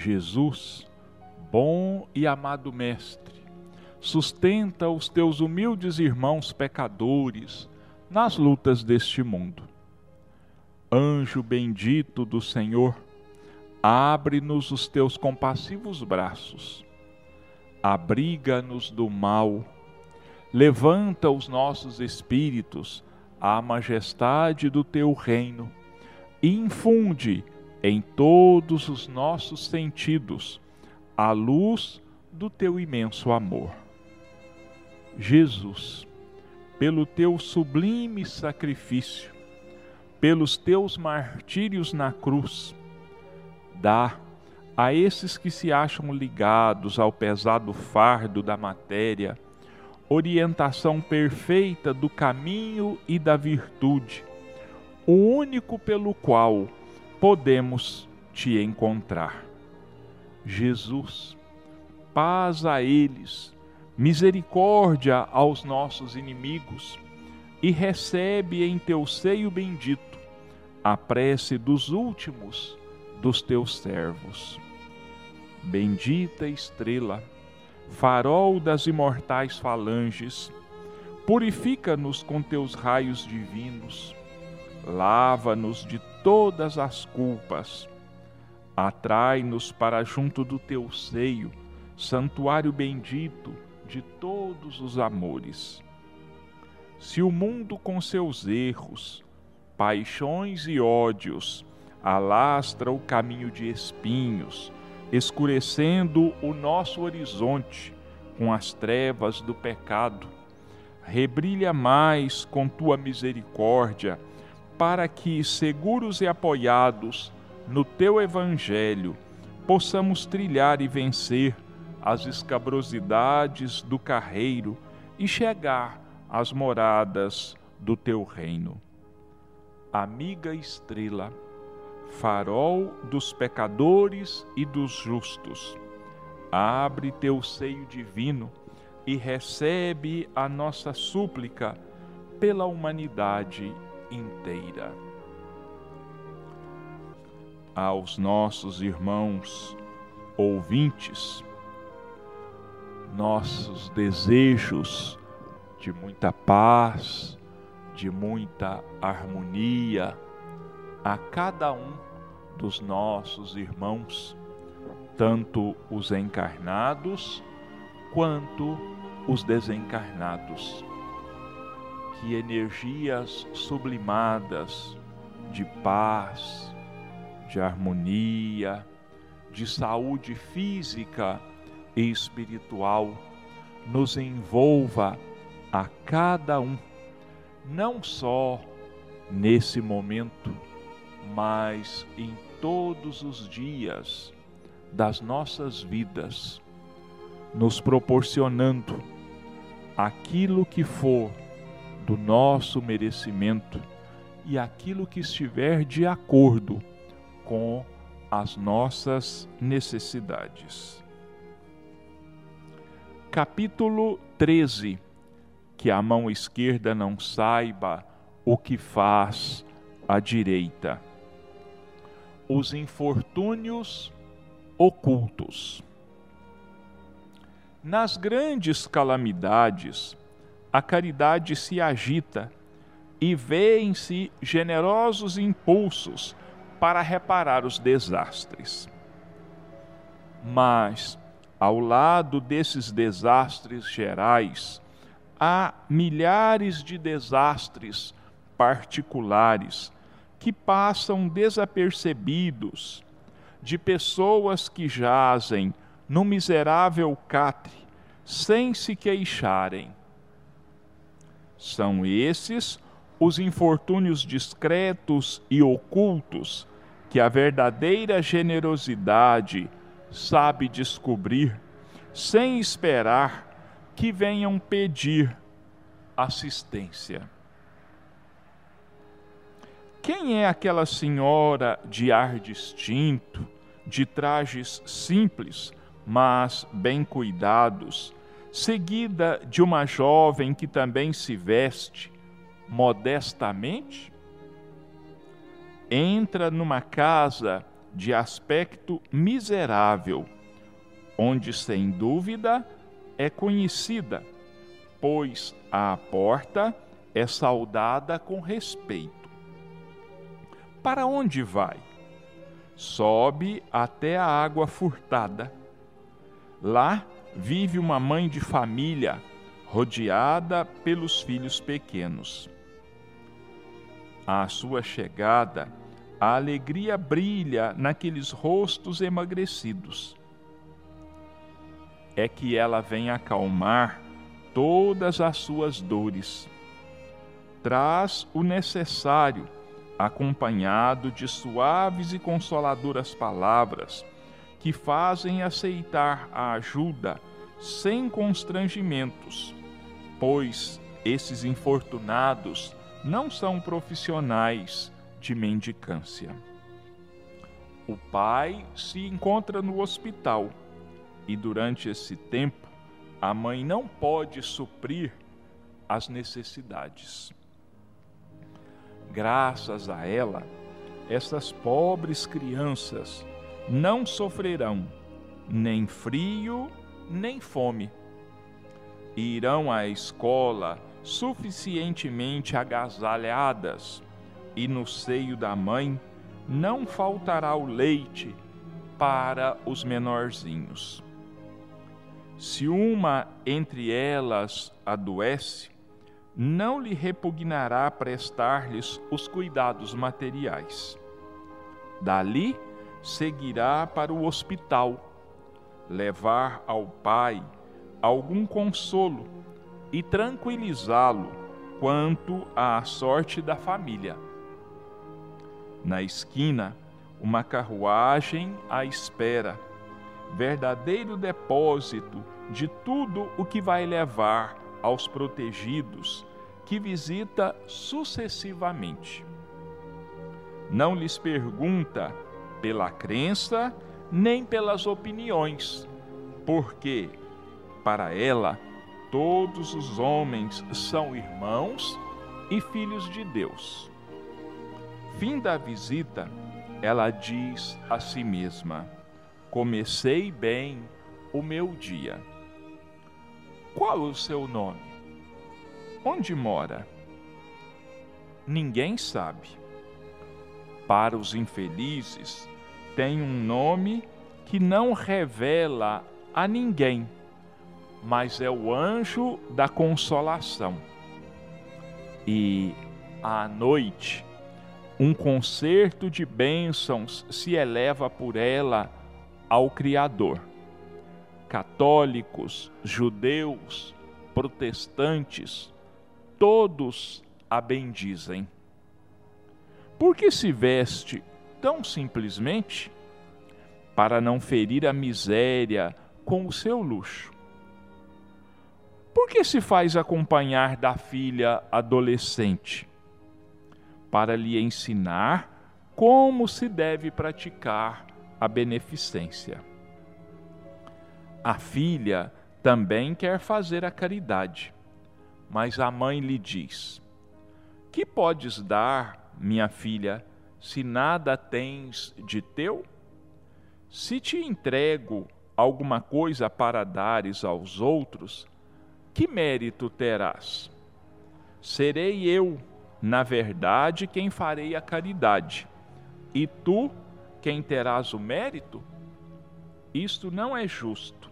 Jesus, bom e amado Mestre, sustenta os teus humildes irmãos pecadores nas lutas deste mundo. Anjo bendito do Senhor, abre-nos os teus compassivos braços, abriga-nos do mal, levanta os nossos espíritos à majestade do teu reino. E infunde em todos os nossos sentidos a luz do teu imenso amor. Jesus, pelo teu sublime sacrifício, pelos teus martírios na cruz, dá a esses que se acham ligados ao pesado fardo da matéria, orientação perfeita do caminho e da virtude, o único pelo qual podemos te encontrar. Jesus, paz a eles, misericórdia aos nossos inimigos, e recebe em teu seio bendito a prece dos últimos dos teus servos. Bendita estrela, farol das imortais falanges, purifica-nos com teus raios divinos, lava-nos de todas as culpas, atrai-nos para junto do teu seio, santuário bendito de todos os amores. Se o mundo com seus erros, paixões e ódios alastra o caminho de espinhos, escurecendo o nosso horizonte com as trevas do pecado, rebrilha mais com tua misericórdia para que, seguros e apoiados no teu Evangelho, possamos trilhar e vencer as escabrosidades do carreiro e chegar às moradas do teu reino. Amiga estrela, farol dos pecadores e dos justos, abre teu seio divino e recebe a nossa súplica pela humanidade inteira. Aos nossos irmãos ouvintes, nossos desejos de muita paz, de muita harmonia a cada um dos nossos irmãos, tanto os encarnados quanto os desencarnados que energias sublimadas de paz, de harmonia, de saúde física e espiritual nos envolva a cada um, não só nesse momento, mas em todos os dias das nossas vidas, nos proporcionando aquilo que for do nosso merecimento e aquilo que estiver de acordo com as nossas necessidades. Capítulo 13 Que a mão esquerda não saiba o que faz a direita. Os infortúnios ocultos. Nas grandes calamidades, a caridade se agita e vêem-se generosos impulsos para reparar os desastres. Mas, ao lado desses desastres gerais, há milhares de desastres particulares que passam desapercebidos de pessoas que jazem no miserável catre sem se queixarem são esses os infortúnios discretos e ocultos que a verdadeira generosidade sabe descobrir, sem esperar que venham pedir assistência. Quem é aquela senhora de ar distinto, de trajes simples, mas bem cuidados, seguida de uma jovem que também se veste modestamente? Entra numa casa de aspecto miserável, onde sem dúvida é conhecida, pois à porta é saudada com respeito. Para onde vai? Sobe até a água furtada. Lá vive uma mãe de família rodeada pelos filhos pequenos. À sua chegada, a alegria brilha naqueles rostos emagrecidos. É que ela vem acalmar todas as suas dores. Traz o necessário, acompanhado de suaves e consoladoras palavras que fazem aceitar a ajuda sem constrangimentos, pois esses infortunados não são profissionais de mendicância. O pai se encontra no hospital e durante esse tempo a mãe não pode suprir as necessidades. Graças a ela, essas pobres crianças não sofrerão nem frio nem fome. Irão à escola suficientemente agasalhadas, e no seio da mãe não faltará o leite para os menorzinhos. Se uma entre elas adoece, não lhe repugnará prestar-lhes os cuidados materiais. Dali seguirá para o hospital, levar ao pai algum consolo e tranquilizá-lo quanto à sorte da família. Na esquina, uma carruagem à espera, verdadeiro depósito de tudo o que vai levar aos protegidos que visita sucessivamente. Não lhes pergunta pela crença nem pelas opiniões, porque, para ela, todos os homens são irmãos e filhos de Deus. Fim da visita, ela diz a si mesma: Comecei bem o meu dia. Qual o seu nome? Onde mora? Ninguém sabe. Para os infelizes, tem um nome que não revela a ninguém, mas é o anjo da consolação. E à noite, um concerto de bênçãos se eleva por ela ao Criador. Católicos, judeus, protestantes, todos a bendizem. Por que se veste tão simplesmente? Para não ferir a miséria com o seu luxo. Por que se faz acompanhar da filha adolescente? Para lhe ensinar como se deve praticar a beneficência. A filha também quer fazer a caridade, mas a mãe lhe diz: Que podes dar, minha filha, se nada tens de teu? Se te entrego alguma coisa para dares aos outros, que mérito terás? Serei eu, na verdade, quem farei a caridade, e tu, quem terás o mérito? Isto não é justo.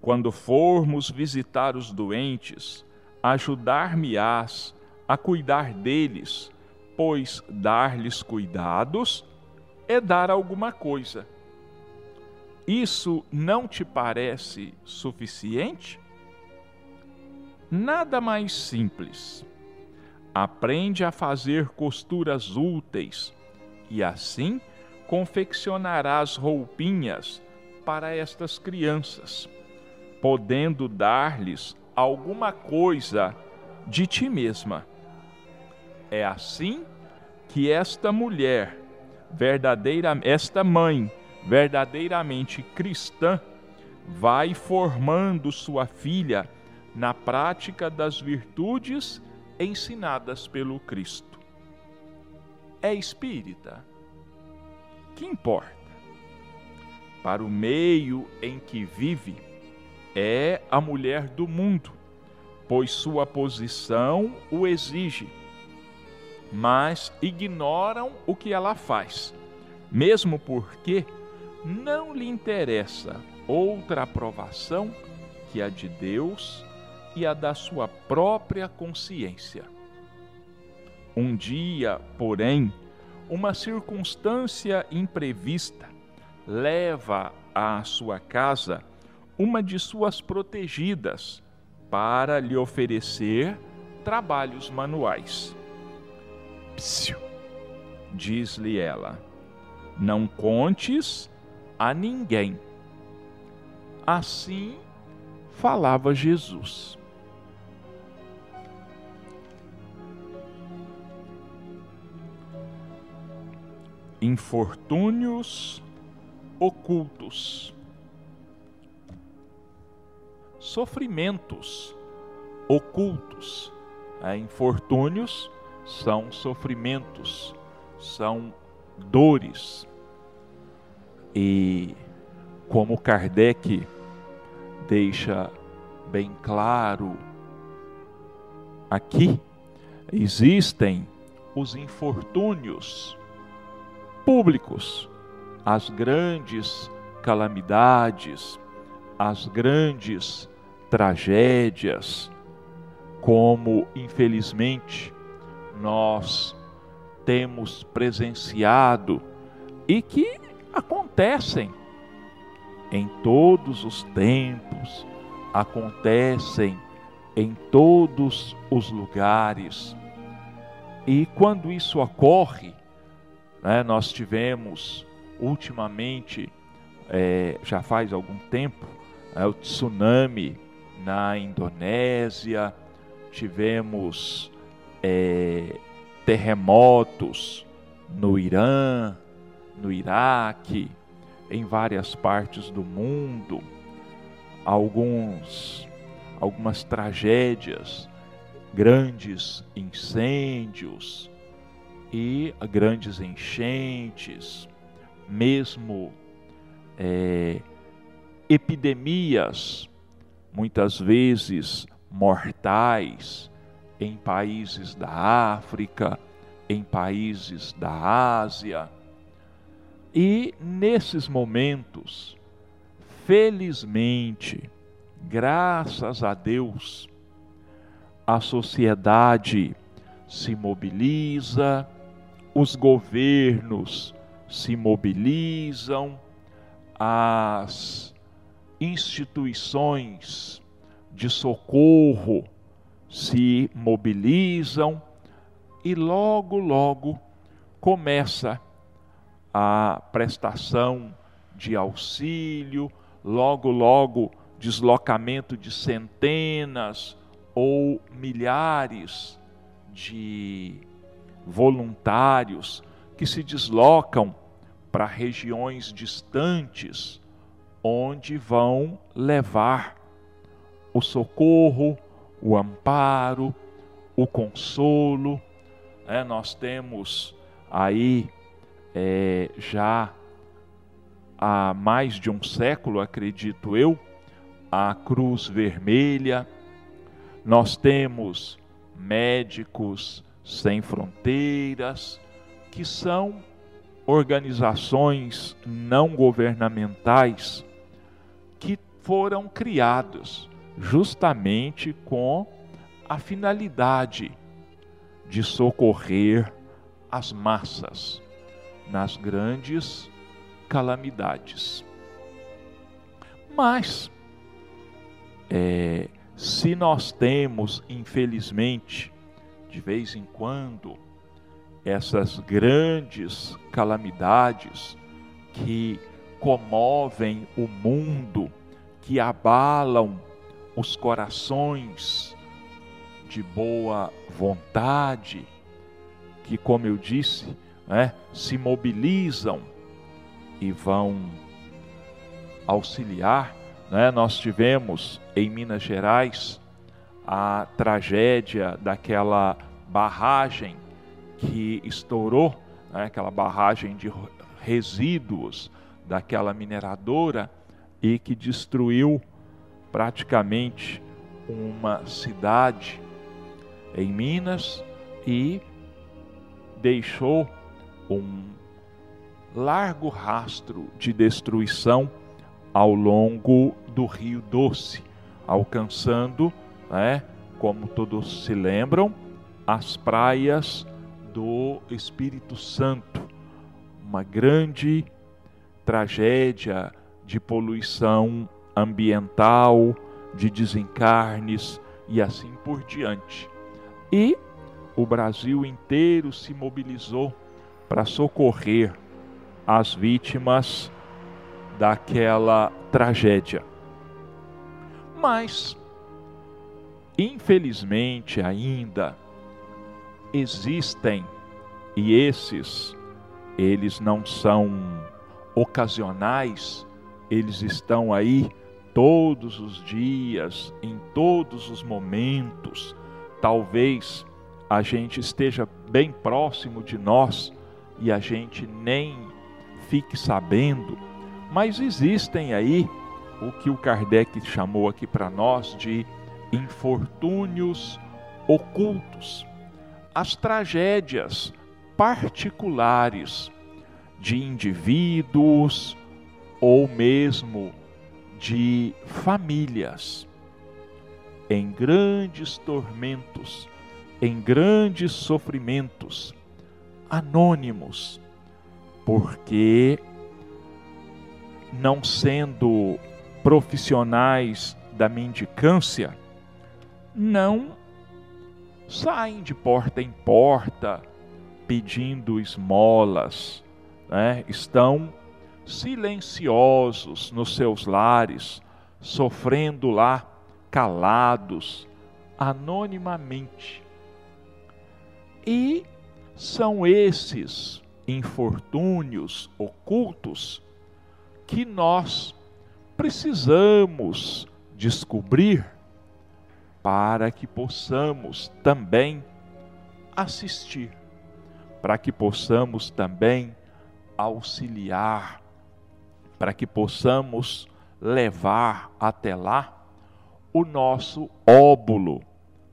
Quando formos visitar os doentes, ajudar-me-ás a cuidar deles, pois dar-lhes cuidados é dar alguma coisa. Isso não te parece suficiente? Nada mais simples. Aprende a fazer costuras úteis e assim confeccionarás roupinhas para estas crianças, podendo dar-lhes alguma coisa de ti mesma. É assim que esta mulher, verdadeira, esta mãe, verdadeiramente cristã, vai formando sua filha na prática das virtudes ensinadas pelo Cristo. É espírita? Que importa? Para o meio em que vive, é a mulher do mundo, pois sua posição o exige, mas ignoram o que ela faz, mesmo porque não lhe interessa outra aprovação que a de Deus e a da sua própria consciência. Um dia, porém, uma circunstância imprevista leva à sua casa uma de suas protegidas para lhe oferecer trabalhos manuais. Psiu, diz-lhe ela, não contes a ninguém. Assim falava Jesus. Infortúnios ocultos, sofrimentos ocultos. É, infortúnios são sofrimentos, são dores. E como Kardec deixa bem claro aqui, existem os infortúnios públicos, as grandes calamidades, as grandes tragédias, como infelizmente nós temos presenciado e que acontecem em todos os tempos, acontecem em todos os lugares. E quando isso ocorre, né, nós tivemos ultimamente, é, já faz algum tempo, é, o tsunami na Indonésia, tivemos é, terremotos no Irã, no Iraque, em várias partes do mundo, alguns, algumas tragédias, grandes incêndios e grandes enchentes, mesmo é, epidemias, muitas vezes mortais, em países da África, em países da Ásia. E nesses momentos, felizmente, graças a Deus, a sociedade se mobiliza, os governos se mobilizam, as instituições de socorro se mobilizam e logo, logo começa a prestação de auxílio, logo, logo deslocamento de centenas ou milhares de voluntários que se deslocam para regiões distantes, onde vão levar o socorro, o amparo, o consolo. É, nós temos aí é, já há mais de um século, acredito eu, a Cruz Vermelha. Nós temos médicos sem fronteiras, que são organizações não governamentais que foram criados justamente com a finalidade de socorrer as massas nas grandes calamidades. Mas, é, se nós temos, infelizmente, de vez em quando, essas grandes calamidades que comovem o mundo, que abalam os corações de boa vontade, que, como eu disse, né, se mobilizam e vão auxiliar. Né? Nós tivemos em Minas Gerais a tragédia daquela barragem que estourou, né, aquela barragem de resíduos daquela mineradora e que destruiu praticamente uma cidade em Minas e deixou um largo rastro de destruição ao longo do Rio Doce, alcançando, né, como todos se lembram, as praias do Espírito Santo, uma grande tragédia de poluição ambiental, de desencarnes e assim por diante. E o Brasil inteiro se mobilizou para socorrer as vítimas daquela tragédia. Mas, infelizmente ainda, existem, e esses, eles não são ocasionais, eles estão aí todos os dias, em todos os momentos. Talvez a gente esteja bem próximo de nós e a gente nem fique sabendo, mas existem aí o que o Kardec chamou aqui para nós de infortúnios ocultos, as tragédias particulares de indivíduos ou mesmo de famílias em grandes tormentos, em grandes sofrimentos, anônimos, porque não sendo profissionais da mendicância, não saem de porta em porta pedindo esmolas, né? estão silenciosos nos seus lares, sofrendo lá calados, anonimamente. E são esses infortúnios ocultos que nós precisamos descobrir para que possamos também assistir, para que possamos também auxiliar, para que possamos levar até lá o nosso óbulo,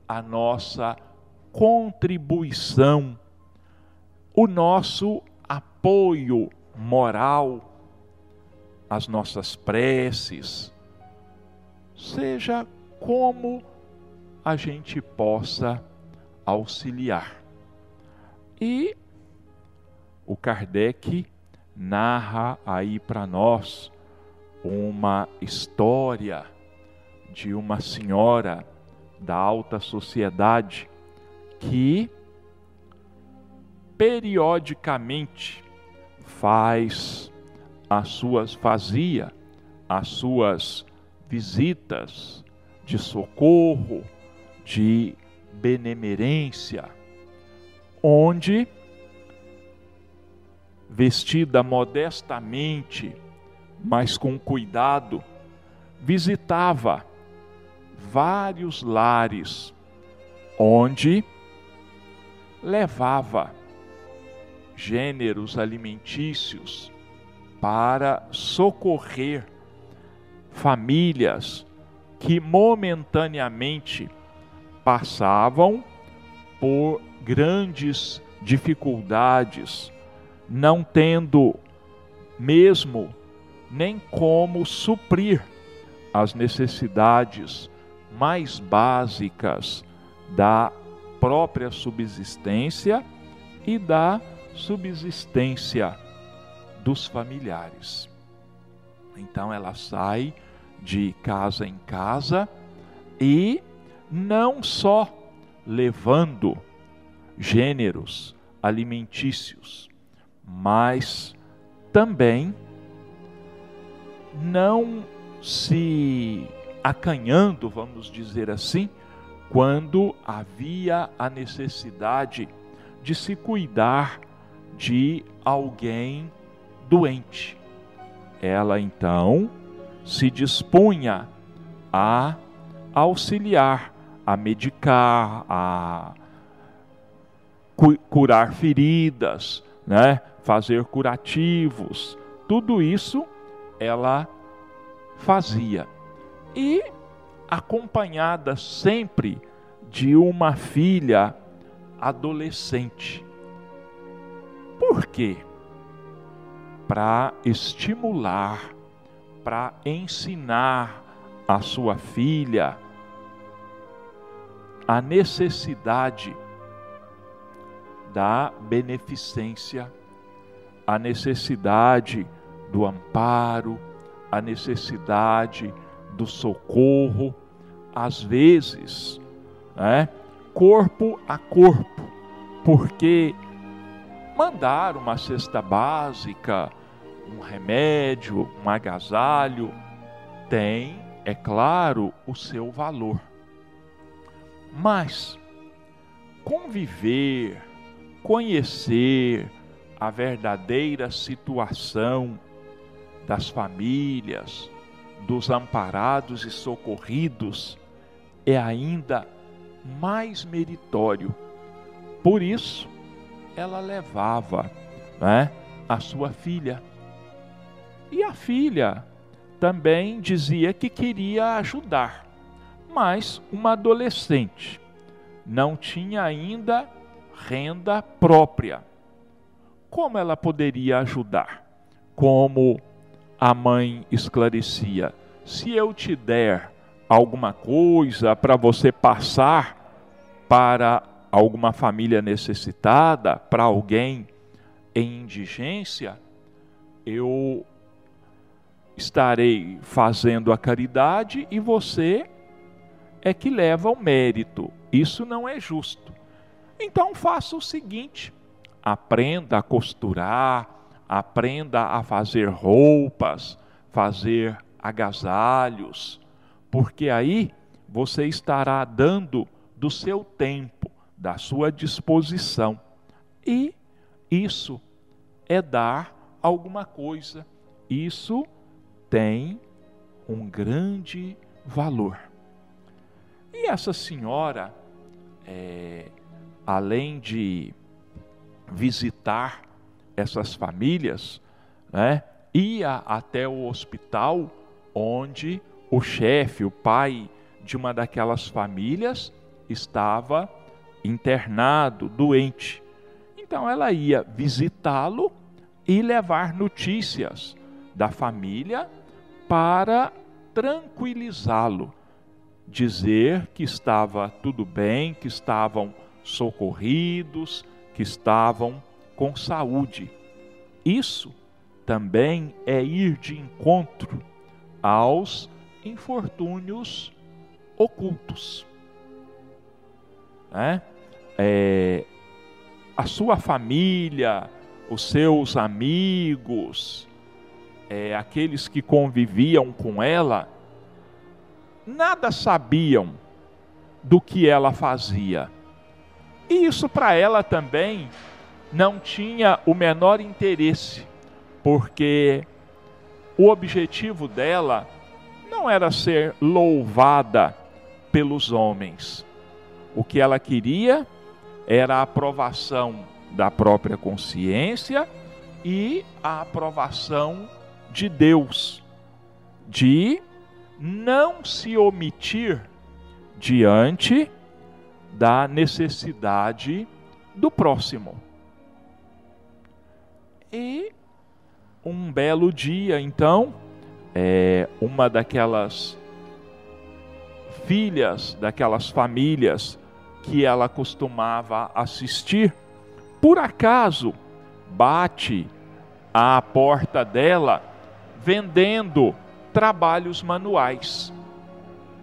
a nossa contribuição, o nosso apoio moral, as nossas preces, seja como a gente possa auxiliar. E o Kardec narra aí para nós uma história de uma senhora da alta sociedade que periodicamente faz as suas fazia as suas visitas de socorro, de benemerência, onde vestida modestamente, mas com cuidado, visitava vários lares onde levava gêneros alimentícios para socorrer famílias que momentaneamente passavam por grandes dificuldades, não tendo mesmo nem como suprir as necessidades mais básicas da própria subsistência e da subsistência dos familiares. Então ela sai de casa em casa e não só levando gêneros alimentícios, mas também não se acanhando, vamos dizer assim, quando havia a necessidade de se cuidar de alguém doente. Ela então se dispunha a auxiliar, a medicar, a curar feridas, né, fazer curativos, tudo isso ela fazia. E acompanhada sempre de uma filha adolescente. Por quê? Para estimular, para ensinar a sua filha a necessidade da beneficência, a necessidade do amparo, a necessidade do socorro, às vezes, né, corpo a corpo, porque mandar uma cesta básica, um remédio, um agasalho, tem, é claro, o seu valor. Mas conviver, conhecer a verdadeira situação das famílias, dos amparados e socorridos, é ainda mais meritório. Por isso, ela levava né, a sua filha. E a filha também dizia que queria ajudar, mas uma adolescente não tinha ainda renda própria. Como ela poderia ajudar? Como a mãe esclarecia: se eu te der alguma coisa para você passar para alguma família necessitada, para alguém em indigência, eu estarei fazendo a caridade e você é que leva o mérito. Isso não é justo. Então faça o seguinte: aprenda a costurar, aprenda a fazer roupas, fazer agasalhos, porque aí você estará dando do seu tempo, da sua disposição. E isso é dar alguma coisa. Isso tem um grande valor. E essa senhora, é, além de visitar essas famílias, né, ia até o hospital onde o chefe, o pai de uma daquelas famílias, estava internado, doente. Então ela ia visitá-lo e levar notícias da família para tranquilizá-lo, dizer que estava tudo bem, que estavam socorridos, que estavam com saúde. Isso também é ir de encontro aos infortúnios ocultos. É? É, a sua família, os seus amigos, é, aqueles que conviviam com ela, nada sabiam do que ela fazia. E isso para ela também não tinha o menor interesse, porque o objetivo dela não era ser louvada pelos homens. O que ela queria era a aprovação da própria consciência e a aprovação de Deus, de não se omitir diante da necessidade do próximo. E um belo dia, então, é, uma daquelas filhas daquelas famílias que ela costumava assistir, por acaso bate à porta dela vendendo trabalhos manuais.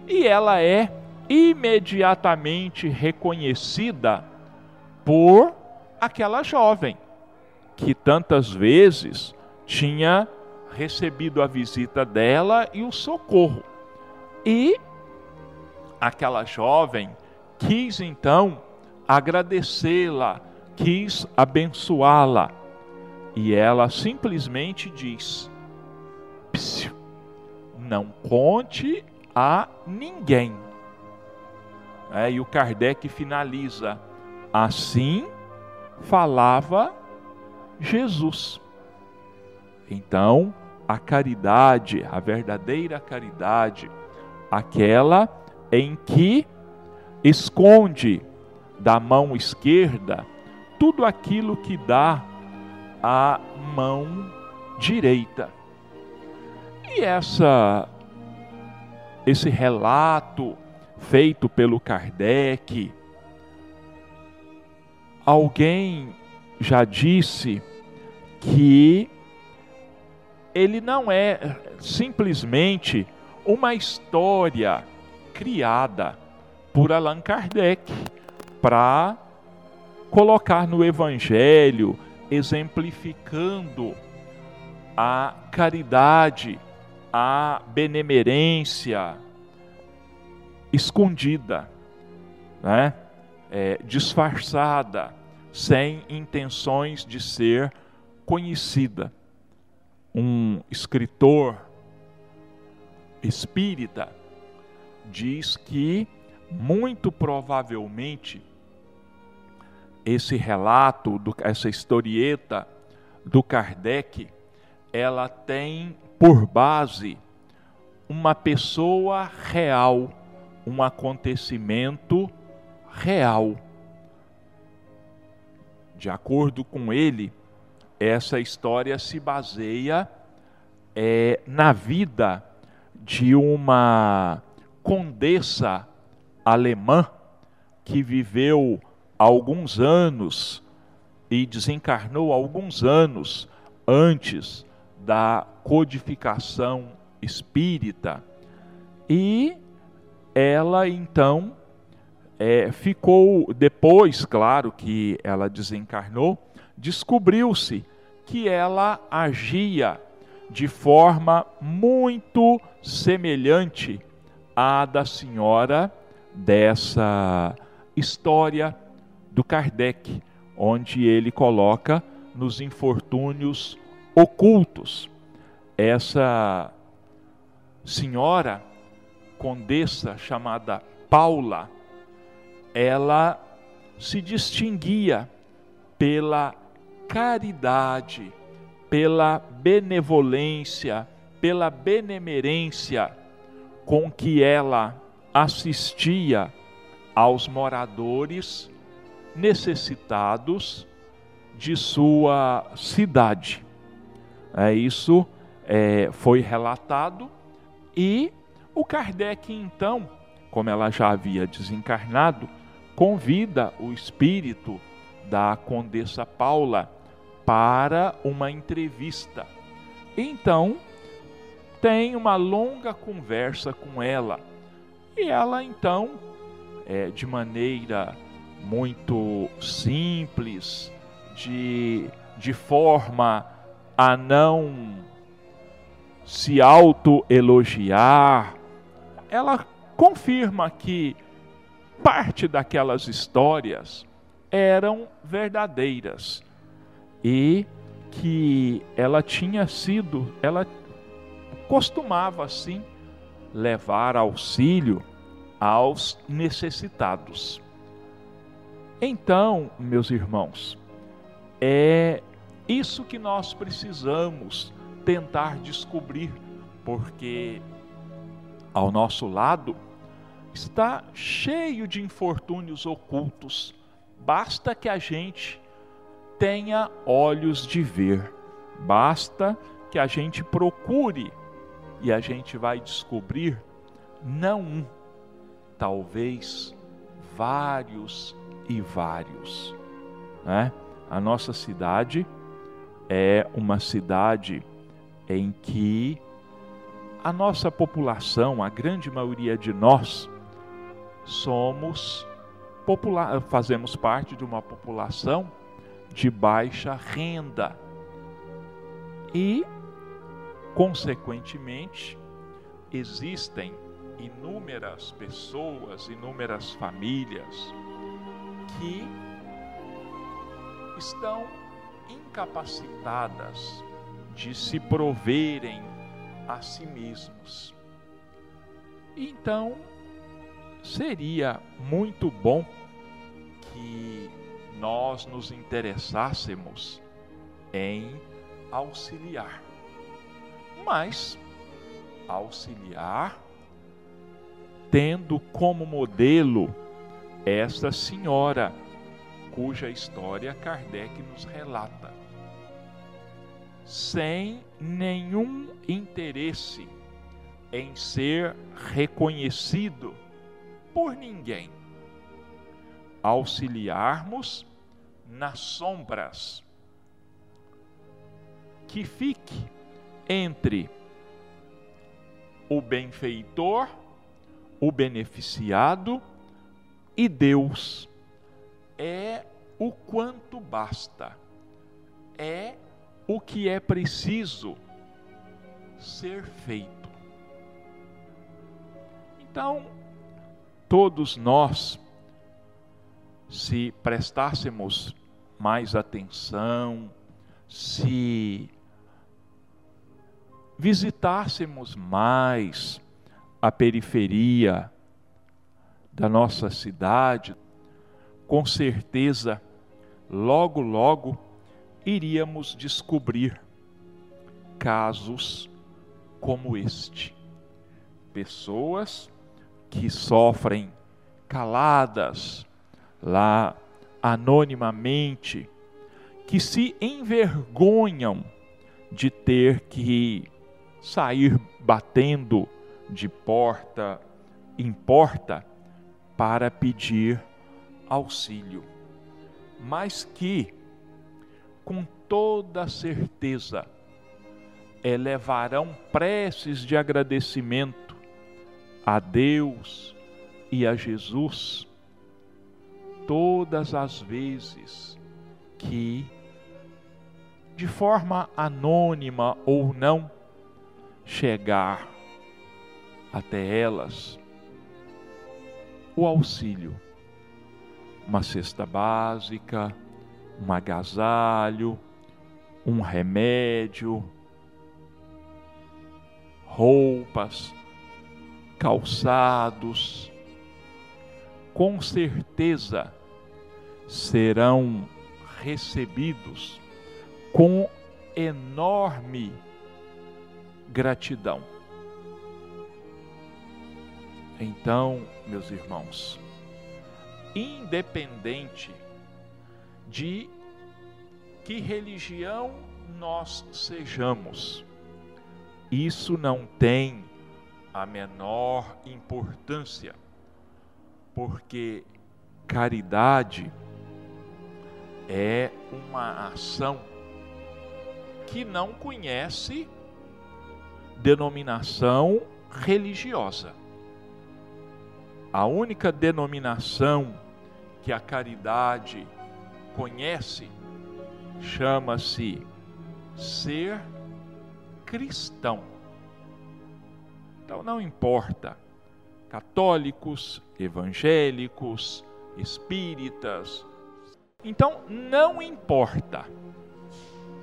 E ela é imediatamente reconhecida por aquela jovem que tantas vezes tinha recebido a visita dela e o socorro. E aquela jovem quis então agradecê-la, quis abençoá-la. E ela simplesmente diz: não conte a ninguém. É, e o Kardec finaliza: assim falava Jesus. Então, a caridade, a verdadeira caridade, aquela em que esconde da mão esquerda tudo aquilo que dá à mão direita. E essa esse relato feito pelo Kardec, alguém já disse que ele não é simplesmente uma história criada por Allan Kardec para colocar no Evangelho, exemplificando a caridade, a benemerência escondida, né? É, disfarçada, sem intenções de ser conhecida. Um escritor espírita diz que muito provavelmente esse relato, do, essa historieta do Kardec, ela tem por base uma pessoa real, um acontecimento real. De acordo com ele, essa história se baseia é, na vida de uma condessa alemã que viveu alguns anos e desencarnou alguns anos antes da codificação espírita. E ela então é, ficou, depois, claro que ela desencarnou, descobriu-se que ela agia de forma muito semelhante à da senhora dessa história do Kardec, onde ele coloca nos infortúnios ocultos. Essa senhora condessa chamada Paula, ela se distinguia pela caridade, pela benevolência, pela benemerência com que ela assistia aos moradores necessitados de sua cidade. É, isso é, foi relatado e o Kardec, então, como ela já havia desencarnado, convida o espírito da Condessa Paula para uma entrevista. Então, tem uma longa conversa com ela. E ela, então, é, de maneira muito simples, de, de forma a não se autoelogiar, ela confirma que parte daquelas histórias eram verdadeiras e que ela tinha sido, ela costumava assim levar auxílio aos necessitados. Então, meus irmãos, é isso que nós precisamos tentar descobrir, porque ao nosso lado está cheio de infortúnios ocultos. Basta que a gente tenha olhos de ver. Basta que a gente procure e a gente vai descobrir não um, talvez vários e vários. Né? A nossa cidade é uma cidade em que a nossa população, a grande maioria de nós, somos popular, fazemos parte de uma população de baixa renda. E, consequentemente, existem inúmeras pessoas, inúmeras famílias que estão incapacitadas de se proverem a si mesmos. Então, seria muito bom que nós nos interessássemos em auxiliar. Mas auxiliar tendo como modelo esta senhora, cuja história Kardec nos relata, sem nenhum interesse em ser reconhecido por ninguém. Auxiliarmos nas sombras. Que fique entre o benfeitor, o beneficiado e Deus. É o quanto basta. É o que é preciso ser feito. Então, todos nós, se prestássemos mais atenção, se visitássemos mais a periferia da nossa cidade, com certeza, logo, logo, iríamos descobrir casos como este. Pessoas que sofrem caladas lá anonimamente, que se envergonham de ter que sair batendo de porta em porta para pedir auxílio, mas que, com toda certeza, elevarão preces de agradecimento a Deus e a Jesus todas as vezes que, de forma anônima ou não, chegar até elas o auxílio, uma cesta básica, um agasalho, um remédio, roupas, calçados, com certeza serão recebidos com enorme gratidão. Então, meus irmãos, independente de que religião nós sejamos, isso não tem a menor importância, porque caridade é uma ação que não conhece denominação religiosa. A única denominação que a caridade conhece chama-se ser cristão. Então não importa, católicos, evangélicos, espíritas. Então não importa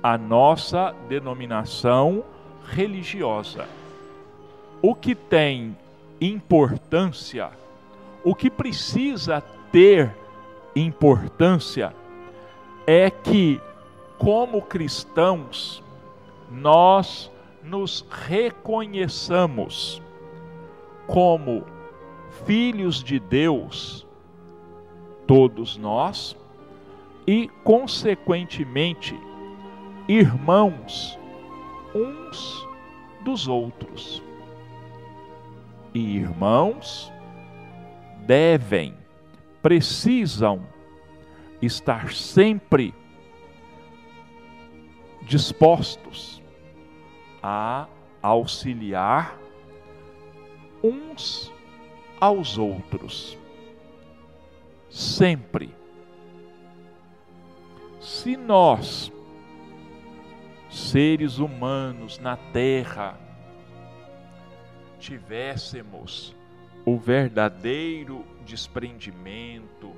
a nossa denominação religiosa. O que tem importância, o que precisa ter importância é que, como cristãos, nós nos reconheçamos como filhos de Deus, todos nós, e, consequentemente, irmãos uns dos outros. E irmãos devem, precisam estar sempre dispostos a auxiliar uns aos outros. Sempre. Se nós, seres humanos na terra, tivéssemos o verdadeiro desprendimento,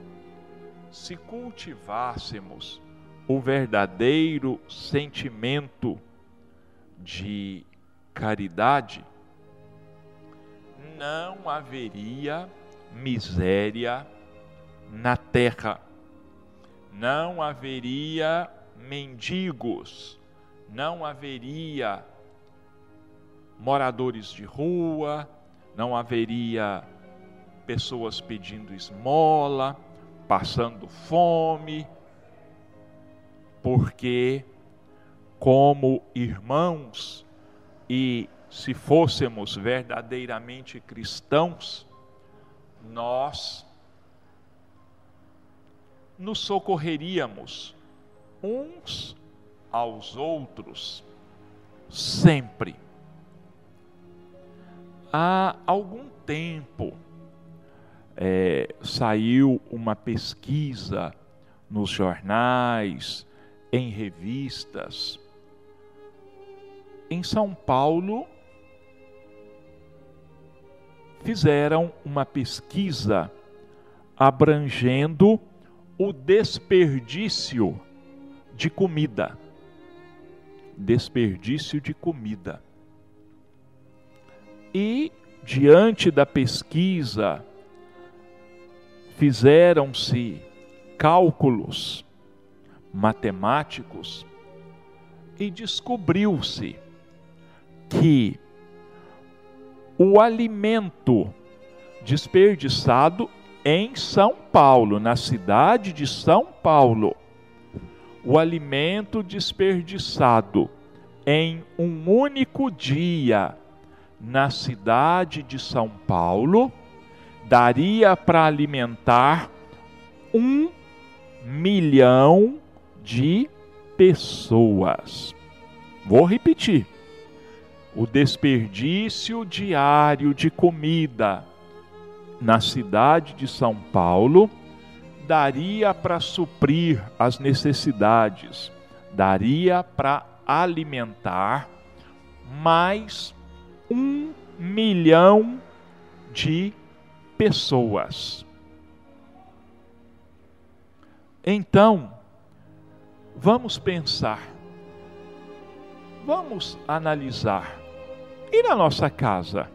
se cultivássemos o verdadeiro sentimento de caridade, não haveria miséria na terra, não haveria mendigos, não haveria moradores de rua, não haveria pessoas pedindo esmola, passando fome, porque, como irmãos, e se fôssemos verdadeiramente cristãos, nós nos socorreríamos uns aos outros sempre. Há algum tempo é, saiu uma pesquisa nos jornais, em revistas. Em São Paulo, fizeram uma pesquisa abrangendo o desperdício de comida. Desperdício de comida. E, diante da pesquisa, fizeram-se cálculos matemáticos e descobriu-se que o alimento desperdiçado em São Paulo, na cidade de São Paulo, o alimento desperdiçado em um único dia na cidade de São Paulo daria para alimentar um milhão de pessoas. Vou repetir o desperdício diário de comida na cidade de São Paulo daria para suprir as necessidades, daria para alimentar mais um milhão de pessoas. Então, vamos pensar, vamos analisar e na nossa casa?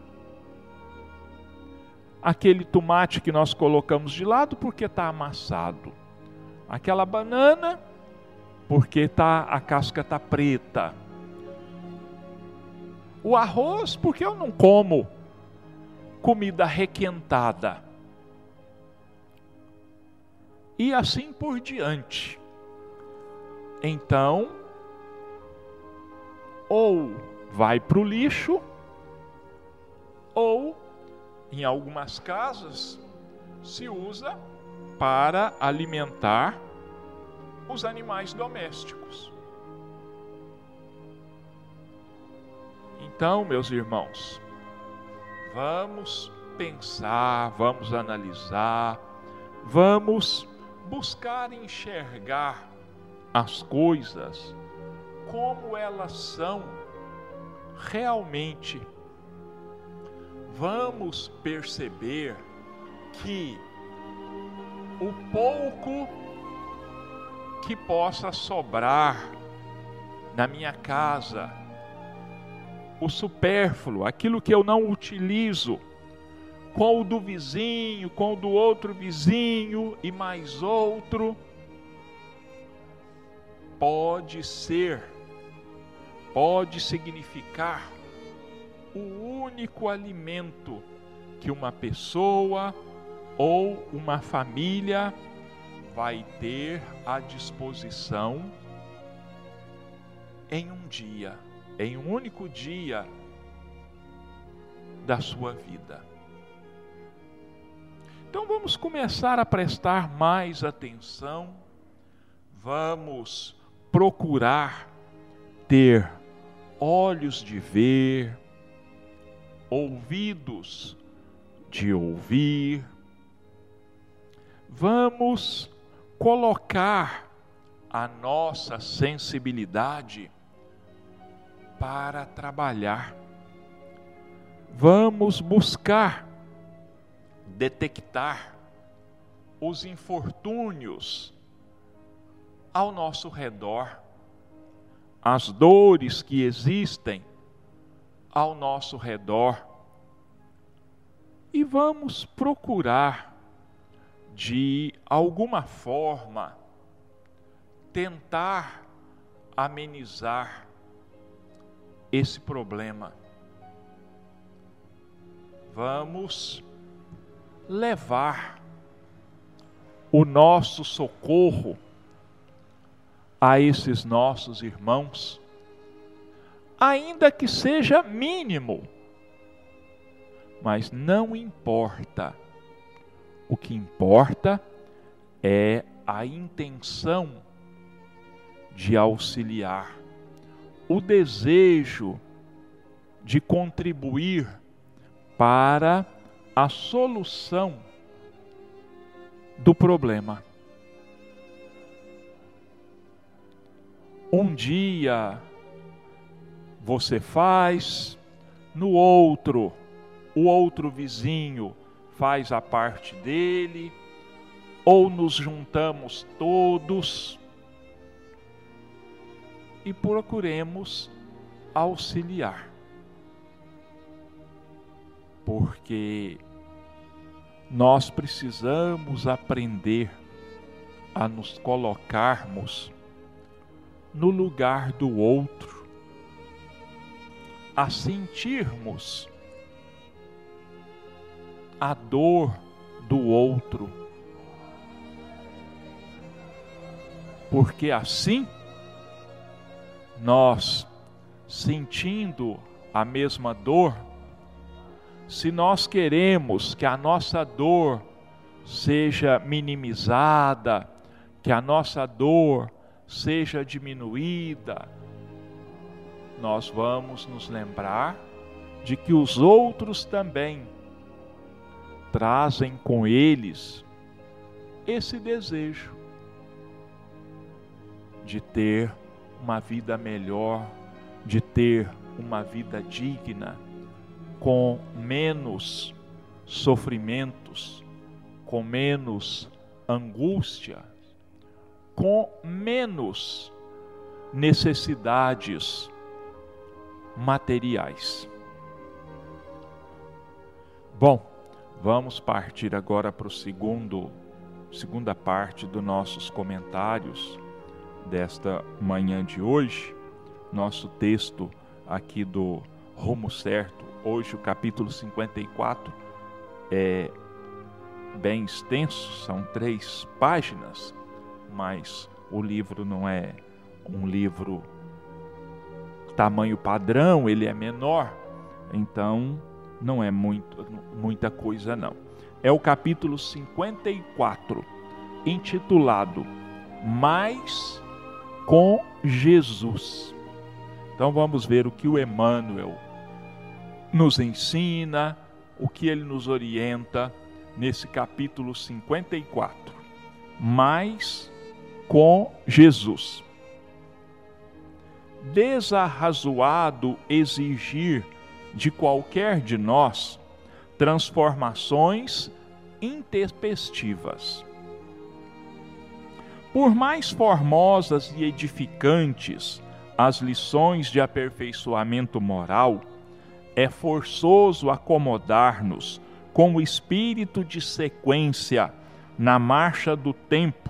Aquele tomate que nós colocamos de lado porque está amassado. Aquela banana porque tá, a casca está preta. O arroz porque eu não como comida requentada. E assim por diante. Então, ou vai para o lixo, ou, em algumas casas, se usa para alimentar os animais domésticos. Então, meus irmãos, vamos pensar, vamos analisar, vamos buscar enxergar as coisas como elas são realmente. Vamos perceber que o pouco que possa sobrar na minha casa, o supérfluo, aquilo que eu não utilizo, com o do vizinho, com o do outro vizinho e mais outro, pode ser pode significar o único alimento que uma pessoa ou uma família vai ter à disposição em um dia, em um único dia da sua vida. Então vamos começar a prestar mais atenção, vamos procurar ter olhos de ver, ouvidos de ouvir. Vamos colocar a nossa sensibilidade para trabalhar. Vamos buscar detectar os infortúnios ao nosso redor as dores que existem ao nosso redor e vamos procurar, de alguma forma, tentar amenizar esse problema. Vamos levar o nosso socorro a esses nossos irmãos, ainda que seja mínimo, mas não importa. O que importa é a intenção de auxiliar, o desejo de contribuir para a solução do problema. Um dia você faz, no outro, o outro vizinho faz a parte dele, ou nos juntamos todos e procuremos auxiliar. Porque nós precisamos aprender a nos colocarmos no lugar do outro, a sentirmos a dor do outro, porque assim nós sentindo a mesma dor, se nós queremos que a nossa dor seja minimizada, que a nossa dor seja diminuída, nós vamos nos lembrar de que os outros também trazem com eles esse desejo de ter uma vida melhor, de ter uma vida digna, com menos sofrimentos, com menos angústia, com menos necessidades materiais. Bom, vamos partir agora para o segundo segunda parte dos nossos comentários desta manhã de hoje, nosso texto aqui do Rumo Certo, hoje o capítulo 54 é bem extenso, são três páginas, mas o livro não é um livro tamanho padrão, ele é menor, então não é muito, muita coisa não. É o capítulo 54, intitulado Mais com Jesus. Então vamos ver o que o Emmanuel nos ensina, o que ele nos orienta nesse capítulo 54. Mais com Jesus. Desarrazoado exigir de qualquer de nós transformações intempestivas por mais formosas e edificantes as lições de aperfeiçoamento moral, é forçoso acomodar-nos com o espírito de sequência na marcha do tempo,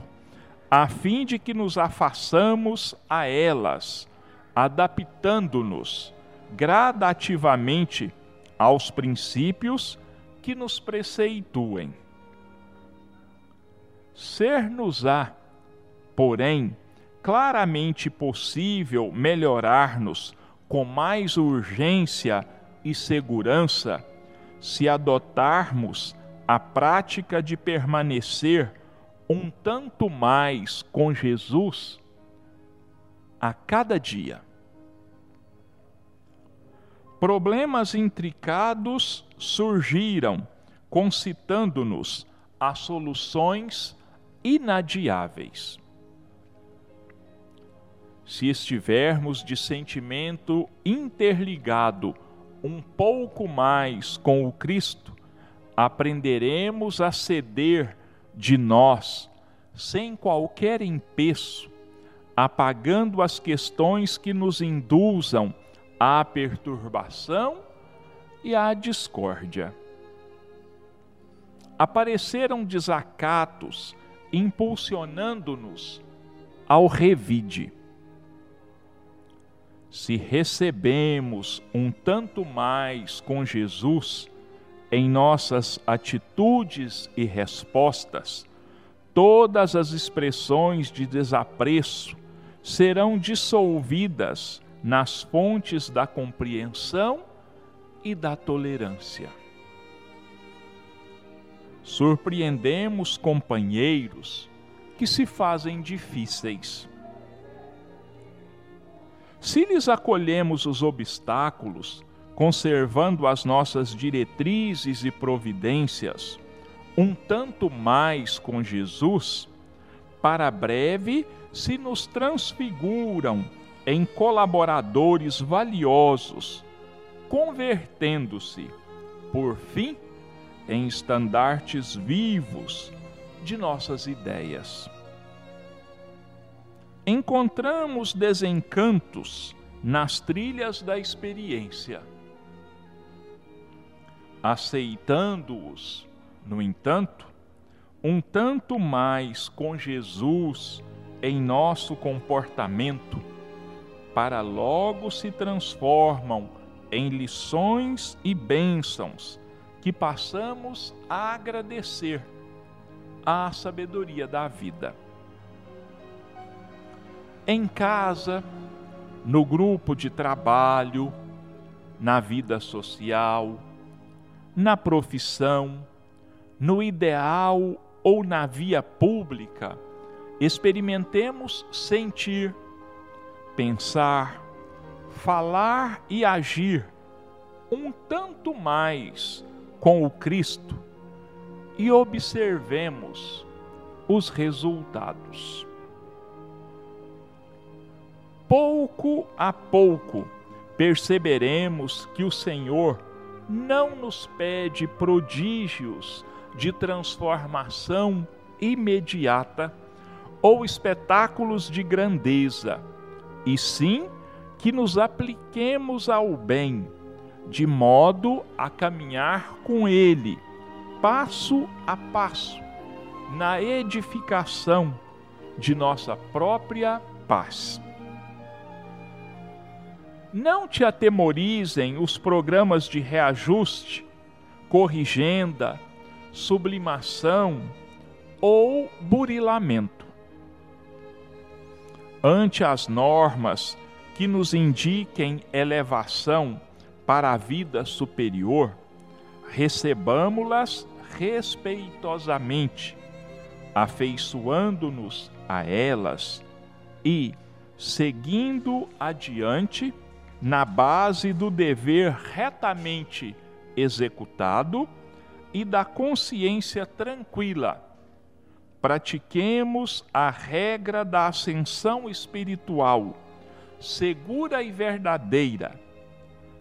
a fim de que nos afaçamos a elas, adaptando-nos gradativamente aos princípios que nos preceituem. Ser-nos-á porém, claramente possível melhorar-nos com mais urgência e segurança se adotarmos a prática de permanecer um tanto mais com Jesus a cada dia. Problemas intricados surgiram, concitando-nos a soluções inadiáveis se estivermos de sentimento interligado um pouco mais com o Cristo, aprenderemos a ceder de nós, sem qualquer empeço, apagando as questões que nos induzam à perturbação e à discórdia. Apareceram desacatos impulsionando-nos ao revide se recebemos um tanto mais com Jesus em nossas atitudes e respostas, todas as expressões de desapreço serão dissolvidas nas fontes da compreensão e da tolerância. Surpreendemos companheiros que se fazem difíceis. Se lhes acolhemos os obstáculos, conservando as nossas diretrizes e providências, um tanto mais com Jesus, para breve se nos transfiguram em colaboradores valiosos, convertendo-se, por fim, em estandartes vivos de nossas ideias. Encontramos desencantos nas trilhas da experiência. Aceitando-os, no entanto, um tanto mais com Jesus em nosso comportamento, para logo se transformam em lições e bênçãos que passamos a agradecer à sabedoria da vida. Em casa, no grupo de trabalho, na vida social, na profissão, no ideal ou na via pública, experimentemos sentir, pensar, falar e agir um tanto mais com o Cristo e observemos os resultados. Pouco a pouco perceberemos que o Senhor não nos pede prodígios de transformação imediata ou espetáculos de grandeza, e sim que nos apliquemos ao bem, de modo a caminhar com Ele, passo a passo, na edificação de nossa própria paz. Não te atemorizem os programas de reajuste, corrigenda, sublimação ou burilamento. Ante as normas que nos indiquem elevação para a vida superior, recebamos-las respeitosamente, afeiçoando-nos a elas e, seguindo adiante, na base do dever retamente executado e da consciência tranquila. Pratiquemos a regra da ascensão espiritual, segura e verdadeira,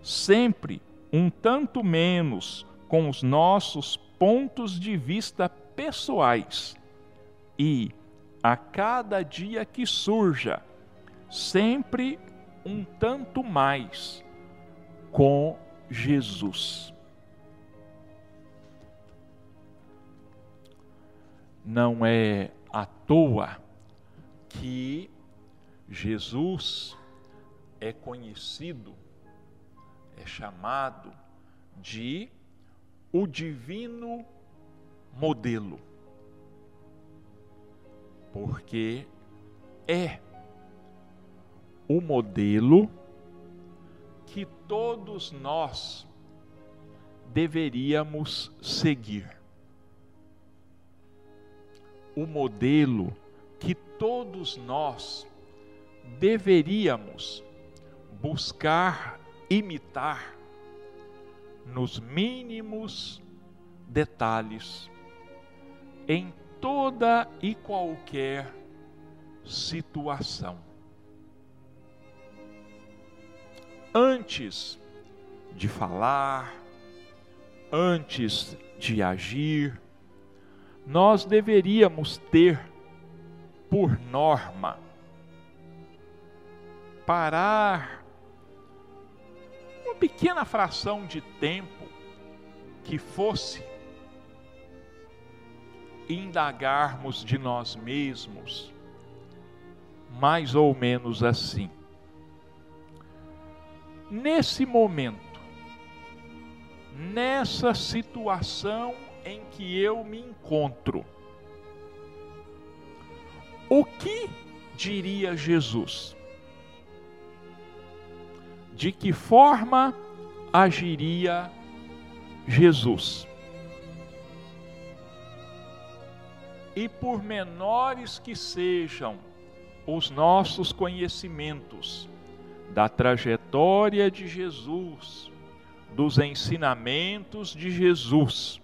sempre um tanto menos com os nossos pontos de vista pessoais e, a cada dia que surja, sempre um tanto mais com Jesus. Não é à toa que Jesus é conhecido, é chamado de o divino modelo. Porque é o modelo que todos nós deveríamos seguir. O modelo que todos nós deveríamos buscar imitar nos mínimos detalhes, em toda e qualquer situação. Antes de falar, antes de agir, nós deveríamos ter por norma parar uma pequena fração de tempo que fosse indagarmos de nós mesmos, mais ou menos assim: nesse momento, nessa situação em que eu me encontro, o que diria Jesus? De que forma agiria Jesus? E por menores que sejam os nossos conhecimentos da trajetória de Jesus, dos ensinamentos de Jesus,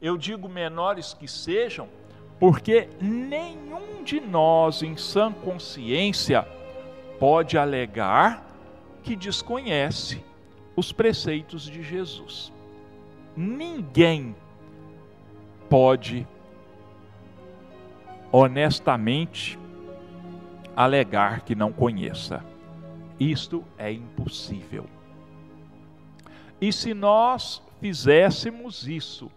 eu digo menores que sejam, porque nenhum de nós, em sã consciência, pode alegar que desconhece os preceitos de Jesus. Ninguém pode honestamente alegar que não conheça. Isto é impossível. E se nós fizéssemos isso,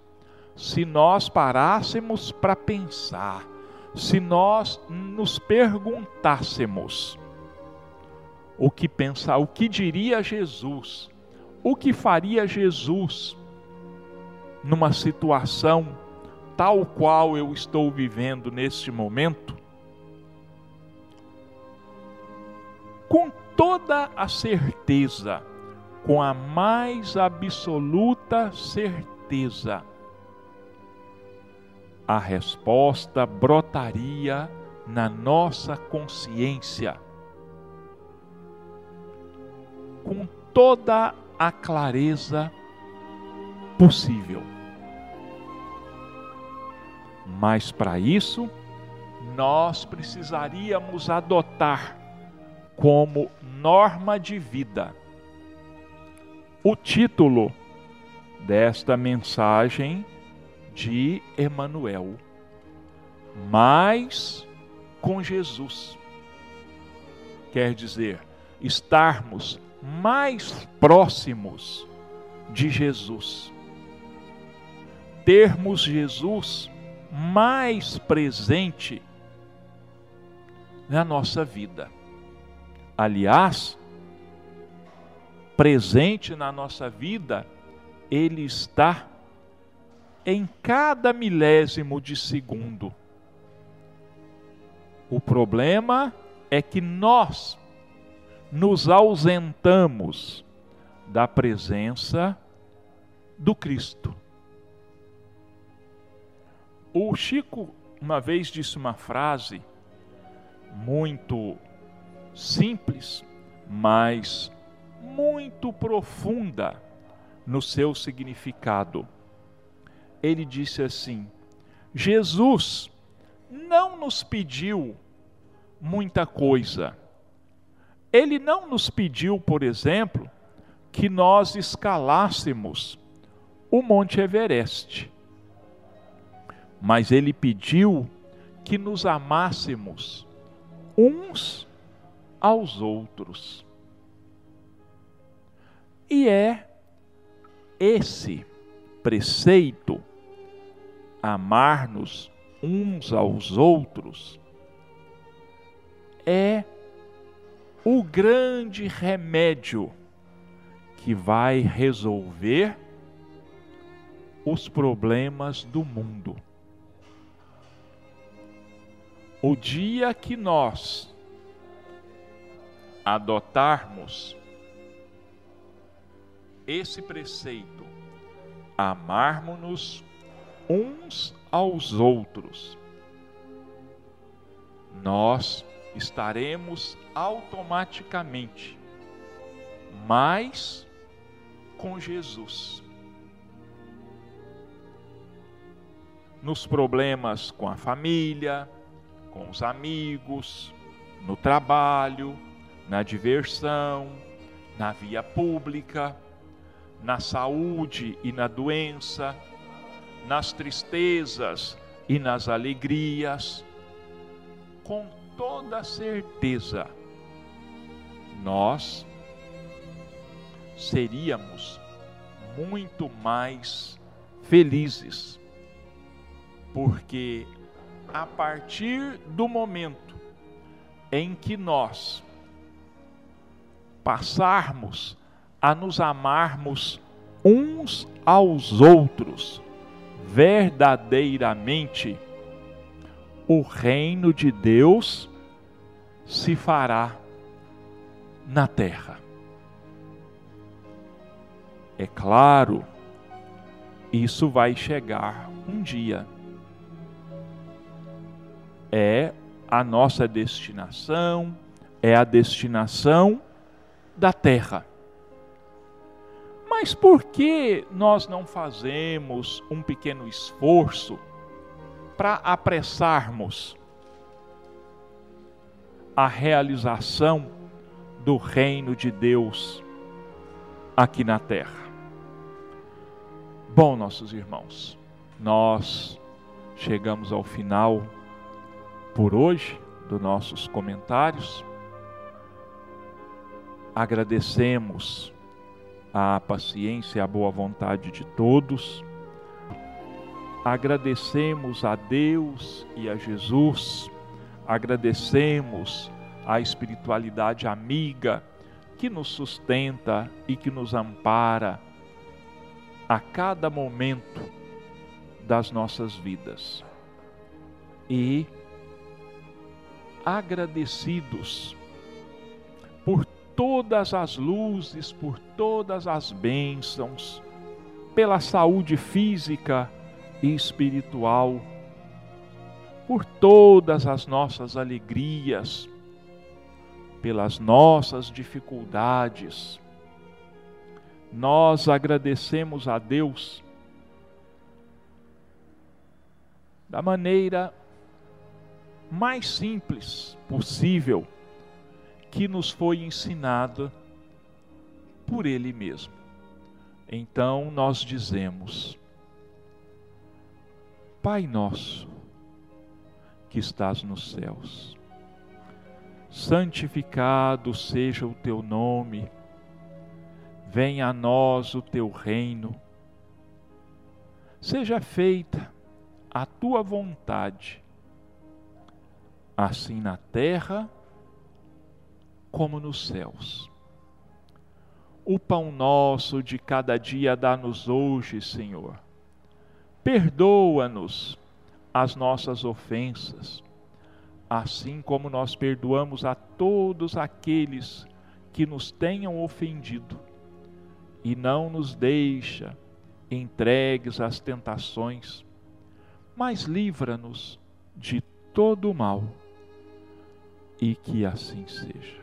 se nós parássemos para pensar, se nós nos perguntássemos o que pensar, o que diria Jesus, o que faria Jesus numa situação tal qual eu estou vivendo neste momento, com toda a certeza, com a mais absoluta certeza, a resposta brotaria na nossa consciência, com toda a clareza possível. Mas para isso, nós precisaríamos adotar como norma de vida o título desta mensagem de Emanuel, mais com Jesus. Quer dizer, estarmos mais próximos de Jesus. Termos Jesus mais presente na nossa vida. Aliás, presente na nossa vida, ele está em cada milésimo de segundo. O problema é que nós nos ausentamos da presença do Cristo. O Chico uma vez disse uma frase muito simples, mas muito profunda no seu significado. Ele disse assim: Jesus não nos pediu muita coisa. Ele não nos pediu, por exemplo, que nós escalássemos o Monte Everest mas ele pediu que nos amássemos uns aos outros. E é esse preceito, amar-nos uns aos outros, é o grande remédio que vai resolver os problemas do mundo. O dia que nós adotarmos esse preceito, amarmos-nos uns aos outros, nós estaremos automaticamente mais com Jesus. Nos problemas com a família, com os amigos, no trabalho, na diversão, na via pública, na saúde e na doença, nas tristezas e nas alegrias, com toda certeza, nós seríamos muito mais felizes, porque a partir do momento em que nós passarmos a nos amarmos uns aos outros verdadeiramente, o reino de Deus se fará na terra. É claro, isso vai chegar um dia. É a nossa destinação, é a destinação da terra. Mas por que nós não fazemos um pequeno esforço para apressarmos a realização do reino de Deus aqui na terra? Bom, nossos irmãos, nós chegamos ao final por hoje dos nossos comentários. Agradecemos a paciência e a boa vontade de todos. Agradecemos a Deus e a Jesus, agradecemos a espiritualidade amiga que nos sustenta e que nos ampara a cada momento das nossas vidas. E agradecidos por todas as luzes, por todas as bênçãos, pela saúde física e espiritual, por todas as nossas alegrias, pelas nossas dificuldades. Nós agradecemos a Deus da maneira mais simples possível que nos foi ensinada por Ele mesmo. Então nós dizemos: Pai nosso, que estás nos céus, santificado seja o teu nome, venha a nós o teu reino, seja feita a tua vontade, assim na terra como nos céus. O pão nosso de cada dia dá-nos hoje, Senhor. Perdoa-nos as nossas ofensas, assim como nós perdoamos a todos aqueles que nos tenham ofendido, e não nos deixa entregues às tentações, mas livra-nos de todo o mal, e que assim seja.